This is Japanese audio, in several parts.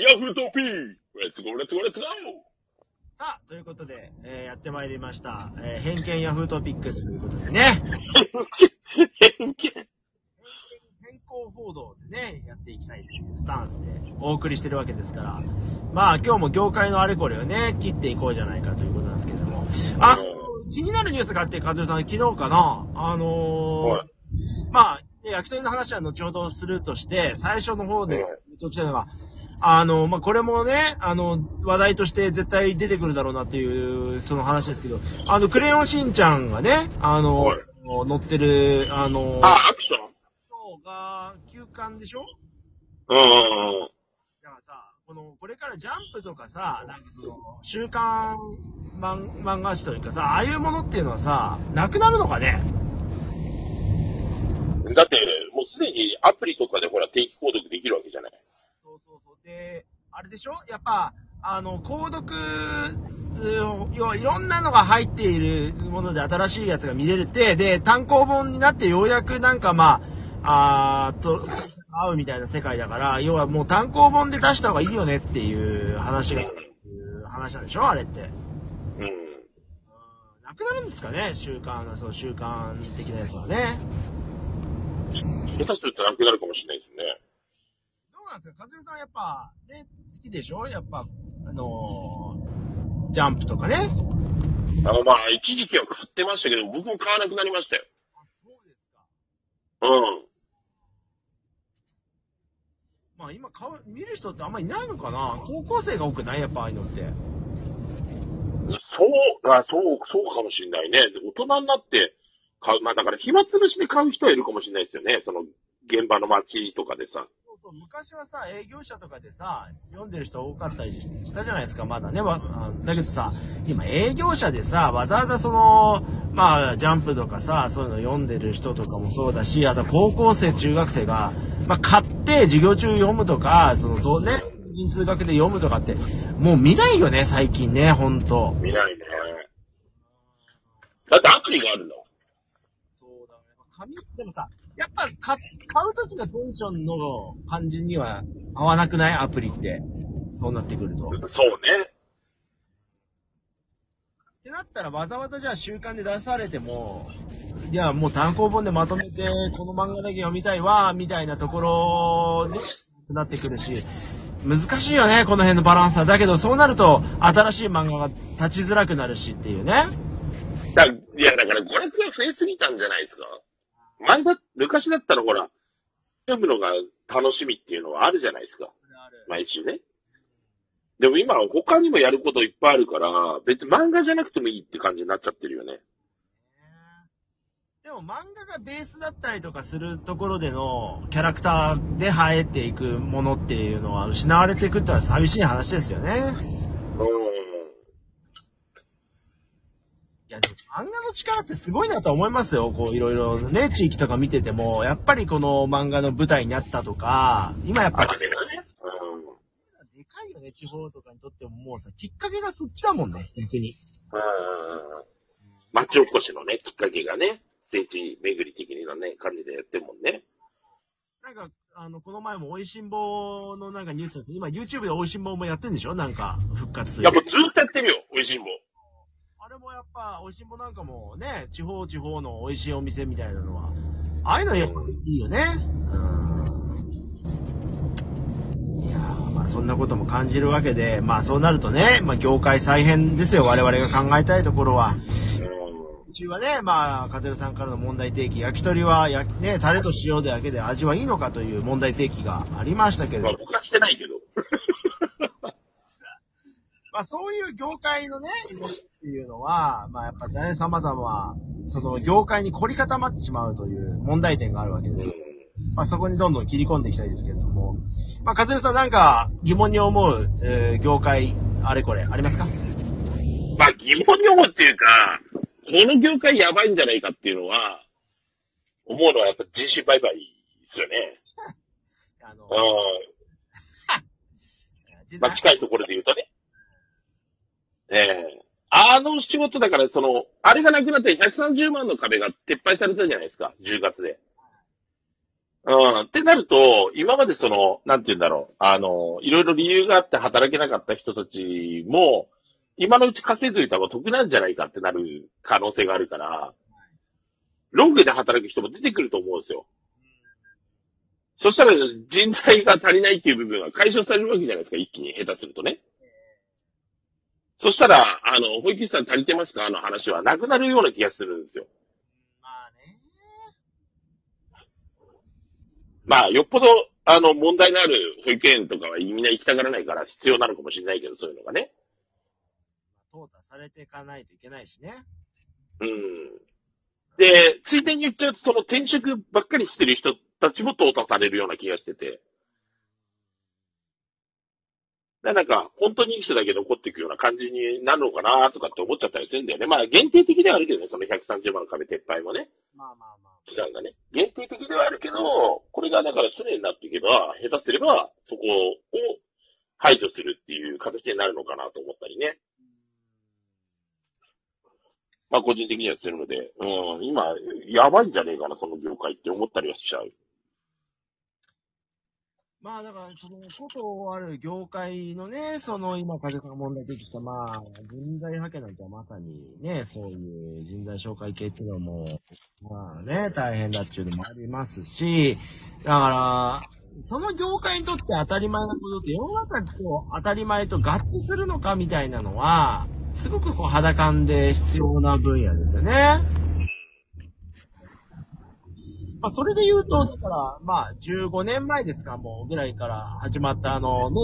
ヤフートピーレッツゴーレッツゴーレッツゴーさあ、ということで、えーやってまいりました。えー偏見ヤフートピックスということでね。偏見。偏向報道でね、やっていきたいというスタンスでお送りしてるわけですから。まあ今日も業界のあれこれをね、切っていこうじゃないかということなんですけれども。あ、気になるニュースがあって、和代さん、昨日かなあのーはいまあ、ね焼き鳥の話は後ほどするとして、最初の方ではい、途中のが、あの、まあ、これもね、あの、話題として絶対出てくるだろうなっていう、その話ですけど、あの、クレヨンしんちゃんがね、あの、はい乗ってる、あの、あ、アクション？のが、休館でしょ？うんうんうん。だからさ、この、これからジャンプとかさ、なんかその、週刊漫漫画誌というかさ、ああいうものっていうのはさ、なくなるのかね？だって、もうすでにアプリとかでほら定期購読できるわけじゃない。そうそうそう。で、あれでしょ？やっぱ、あの、購読、う要はいろんなのが入っているもので新しいやつが見れるって、で、単行本になってようやくなんかまあ、あーと、合うみたいな世界だから、要はもう単行本で出した方がいいよねっていう話が、話なんでしょ？あれって。うん。うんなくなるんですかね？習慣、その習慣的なやつはね。下手するとなくなるかもしれないですね。なんですか和代さんやっぱ、ね、好きでしょ？やっぱ、あのージャンプとかね。あの、まあ、一時期は買ってましたけど、僕も買わなくなりましたよ。そうですか。うん。まあ今顔、見る人ってあんまりいないのかな？高校生が多くない？やっぱああいうのって。そう、あそう、そうかもしれないね。大人になって買う。まあだから暇つぶしで買う人はいるかもしれないですよね。その、現場の街とかでさ。昔はさ、営業者とかでさ、読んでる人多かったりしたじゃないですか、まだね。わあだけどさ、今営業者でさ、わざわざその、まあ、ジャンプとかさ、そういうの読んでる人とかもそうだし、あと高校生、中学生が、まあ、買って授業中読むとか、その、どうね、人通学で読むとかって、もう見ないよね、最近ね、ほんと。見ないね。だってアプリがあるんだもん。そうだね。紙、でもさ、やっぱ買買う時のテンションの感じには合わなくない？アプリって。そうなってくると。っそうね。てなったらわざわざじゃあ週刊で出されても、いや、もう単行本でまとめて、この漫画だけ読みたいわ、みたいなところで、なってくるし、難しいよね、この辺のバランスは。だけど、そうなると、新しい漫画が立ちづらくなるしっていうね。だいや、だから娯楽が増えすぎたんじゃないですか？前だ、昔だったらほら、読むのが楽しみっていうのはあるじゃないですか。毎週ね。でも今、他にもやることいっぱいあるから、別に漫画じゃなくてもいいって感じになっちゃってるよね。でも漫画がベースだったりとかするところでのキャラクターで生えていくものっていうのは失われていくってのは寂しい話ですよね。ういやでも漫画の力ってすごいなと思いますよ。こういろいろね、地域とか見てても、やっぱりこの漫画の舞台になったとか、今やっん。ぱね。うん。でかいよね、地方とかにとってももうさ、きっかけがそっちだもんね、逆に。うん町おこしのね、きっかけがね、聖地巡り的なね、感じでやってるもんね。なんか、あの、この前も美味しんぼのなんかニュースです。今 YouTube で美味しんぼもやってんでしょ？なんか、復活というかやっぱずっとやってるよ、美味しいもん。あれもやっぱ、美味しんぼなんかもね、地方地方の美味しいお店みたいなのは、ああいうのやっぱいいよね。うん。いやーまあそんなことも感じるわけで、まあそうなるとね、まあ業界再編ですよ、我々が考えたいところは。うちはね、まあ、かずさんからの問題提起、焼き鳥はや、ね、タレと塩だけで味はいいのかという問題提起がありましたけれどまあ、僕はしてないけど。まあそういう業界のね、っていうのは、まあやっぱね、様々、その業界に凝り固まってしまうという問題点があるわけですよ。まあそこにどんどん切り込んでいきたいですけれども。まあ、かずよさんなんか疑問に思う、えー業界、あれこれ、ありますか？まあ疑問に思うっていうか、この業界やばいんじゃないかっていうのは、思うのはやっぱ人種売買ですよね。あの、う実ん。まあ近いところで言うとね。ええあの仕事だから、その、あれがなくなって130万の壁が撤廃されたじゃないですか、10月で。うん。ってなると、今までその、なんて言うんだろう。あの、いろいろ理由があって働けなかった人たちも、今のうち稼いといた方が得なんじゃないかってなる可能性があるから、ロングで働く人も出てくると思うんですよ。そしたら人材が足りないっていう部分が解消されるわけじゃないですか、一気に下手するとね。そしたら、あの、保育士さん足りてますか？の話はなくなるような気がするんですよ。まあね。まあ、よっぽど、あの、問題のある保育園とかはみんな行きたがらないから必要なのかもしれないけど、そういうのがね。淘汰されていかないといけないしね。うん。で、ついでに言っちゃうと、その転職ばっかりしてる人たちも淘汰されるような気がしてて。なんか、本当にいい人だけ残っていくような感じになるのかなとかって思っちゃったりするんだよね。まあ、限定的ではあるけどね、その130万の壁撤廃もね。まあまあまあ。期間がね。限定的ではあるけど、これがだから常になっていけば、下手すれば、そこを排除するっていう形になるのかなと思ったりね。まあ個人的にはするので、うん、今、やばいんじゃねえかな、その業界って思ったりはしちゃう。まあだから、そのことある業界のね、その今、風さんが問題出てきた、まあ、人材派遣なんてまさにね、そういう人材紹介系っていうのも、まあね、大変だっていうのもありますし、だから、その業界にとって当たり前なことって世の中にこう当たり前と合致するのかみたいなのは、すごくこう肌感で必要な分野ですよね。まあ、それで言うと、だから、まあ、15年前ですか、もう、ぐらいから始まった、あのね、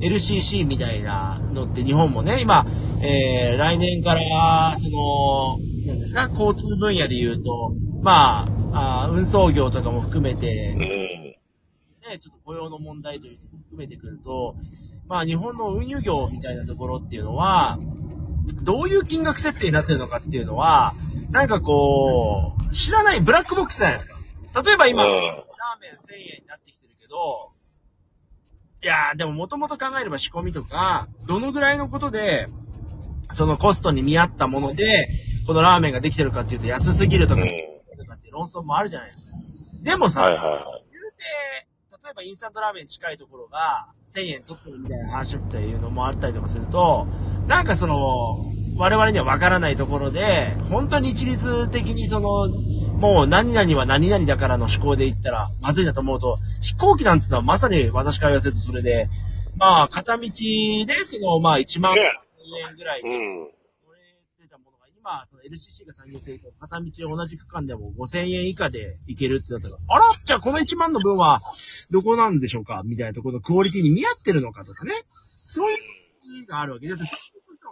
LCC みたいなのって日本もね、今、えー、来年から、その、なんですか、交通分野で言うと、まあ、あー運送業とかも含めて、うん。ね、ちょっと雇用の問題というのも含めてくると、まあ日本の運輸業みたいなところっていうのは、どういう金額設定になってるのかっていうのは、なんかこう、知らないブラックボックスじゃないですか。例えば今、うんラーメン1000円になってきてるけど、いやーでももともと考えれば仕込みとか、どのぐらいのことで、そのコストに見合ったもので、このラーメンができてるかっていうと安すぎるとか、うん。とかって論争もあるじゃないですか。でもさ、はいはいはい。言うて、例えばインスタントラーメンに近いところが1000円取ってるみたいな話っていうのもあったりとかすると、なんかその、我々には分からないところで、本当に一律的にその、もう何々は何々だからの思考で言ったらまずいなと思うと、飛行機なんてのはまさに私から言わせるとそれで、まあ片道でその、まあ1万ね円ぐらいでうん。乗れてたものが、今、その LCC が産業提供、片道同じ区間でも5000円以下で行けるってなったら、あらじゃあこの1万の分は、どこなんでしょうかみたいなところのクオリティに見合ってるのかとかね。そういう意味があるわけで、だって、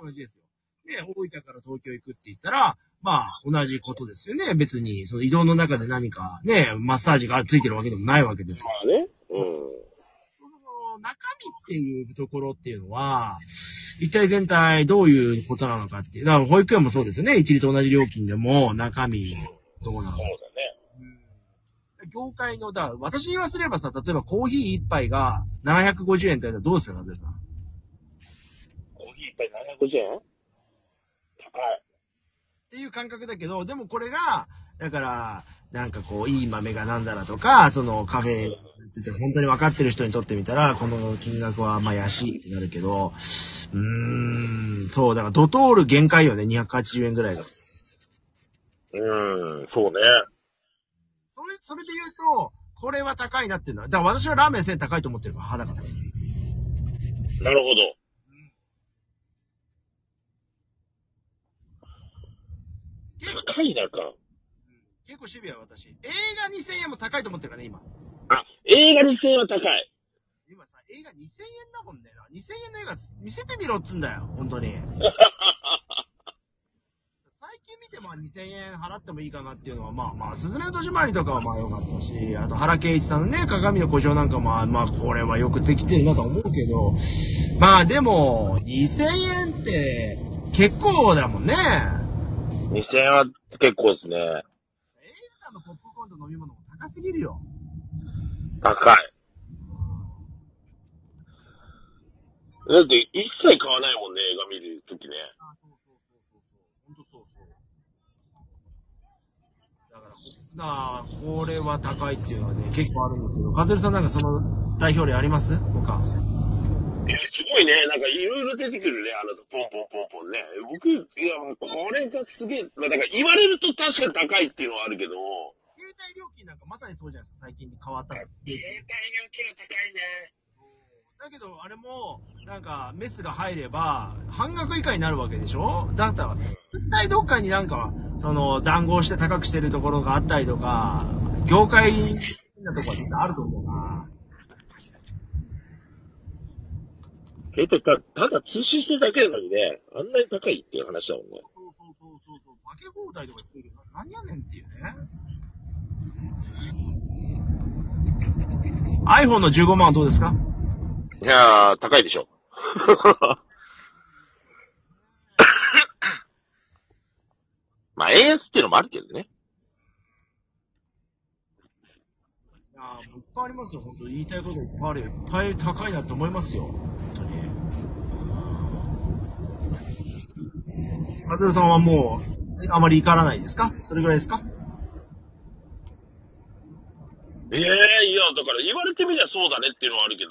同じですよ。ね、大分から東京行くって言ったら、まあ、同じことですよね。別に、その移動の中で何かね、マッサージがついてるわけでもないわけですからまあね。うん。その中身っていうところっていうのは、一体全体どういうことなのかっていう。だから保育園もそうですよね。一律同じ料金でも中身どうなのかそう。だね。うん業界の、だ私に言わせればさ、例えばコーヒー一杯が750円って言ったらどうですか、なぜさん？コーヒー一杯750円？高い。っていう感覚だけど、でもこれが、だから、なんかこう、いい豆がなんだらとか、そのカフェって本当に分かってる人にとってみたら、この金額はまあ安いってなるけど、うーん、そう、だからドトール限界よね、280円ぐらいが。うん、そうね。それ、それで言うと、これは高いなっていうのは、だから私はラーメン1000高いと思ってるから、肌から。なるほど。結構、高いなか。結構シビア私。映画2000円も高いと思ってるからね、今。あ、映画2000円は高い。今さ、映画2000円だもんね。2000円の映画見せてみろっつんだよ、本当に。最近見ても2000円払ってもいいかなっていうのは、まあまあ、すずめの戸締まりとかはまあ良かったし、あと原敬一さんのね、鏡の故障なんかも、まあこれはよくできてるなとは思うけど、まあでも、2000円って結構だもんね。2000円は結構ですね。映画館のポップコーンと飲み物も高すぎるよ。高い。だって一切買わないもんね、映画見るときね。あ、そうそうそうそうそう。ほんとそうそう。だから、なあ、これは高いっていうのはね、結構あるんですけど、カズルさんなんかその代表例あります？他。え、すごいね。なんかいろいろ出てくるね。あの、ポンポンポンポンね。僕、いや、もうこれがすげえ、まあ、だから言われると確かに高いっていうのはあるけど、携帯料金なんかまさにそうじゃないですか、最近変わった。携帯料金は高いね。だけど、あれも、なんか、メスが入れば、半額以下になるわけでしょ？だったら、絶対どっかになんか、その、談合して高くしてるところがあったりとか、業界なところってあると思うな。携帯た、ただ通信してるだけなのにね、あんなに高いっていう話だもんね。そうそうそうそうそう、化け放題とか言ってるけど、何やねんっていうね。iPhone の15万はどうですか？いやー、高いでしょ。まあ、円安っていうのもあるけどね。いやー、いっぱいありますよ、本当言いたいこといっぱいあるよ。いっぱい高いなって思いますよ。本当に。カズルさんはもう、あまり怒らないですか？それぐらいですか？ええいや、だから言われてみりゃそうだねっていうのはあるけど、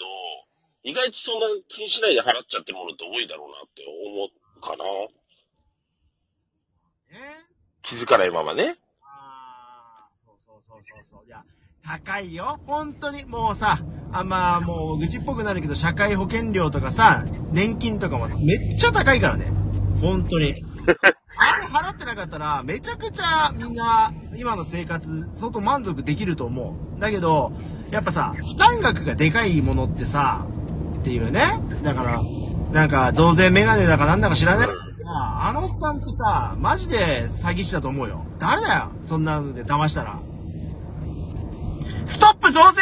意外とそんな気にしないで払っちゃってるものって多いだろうなって思うかな。え気づかないままね。ああ、そうそうそうそうそう。いや、高いよ。本当に。もうさ、あんまもう愚痴っぽくなるけど、社会保険料とかさ、年金とかもめっちゃ高いからね。本当に。あれ払ってなかったら、めちゃくちゃみんな、今の生活、相当満足できると思う。だけど、やっぱさ、負担額がでかいものってさ、っていうね。だから、なんか、増税メガネだかなんだか知らないあのおっさんってさ、マジで詐欺師だと思うよ。誰だよ、そんなので騙したら。ストップ増税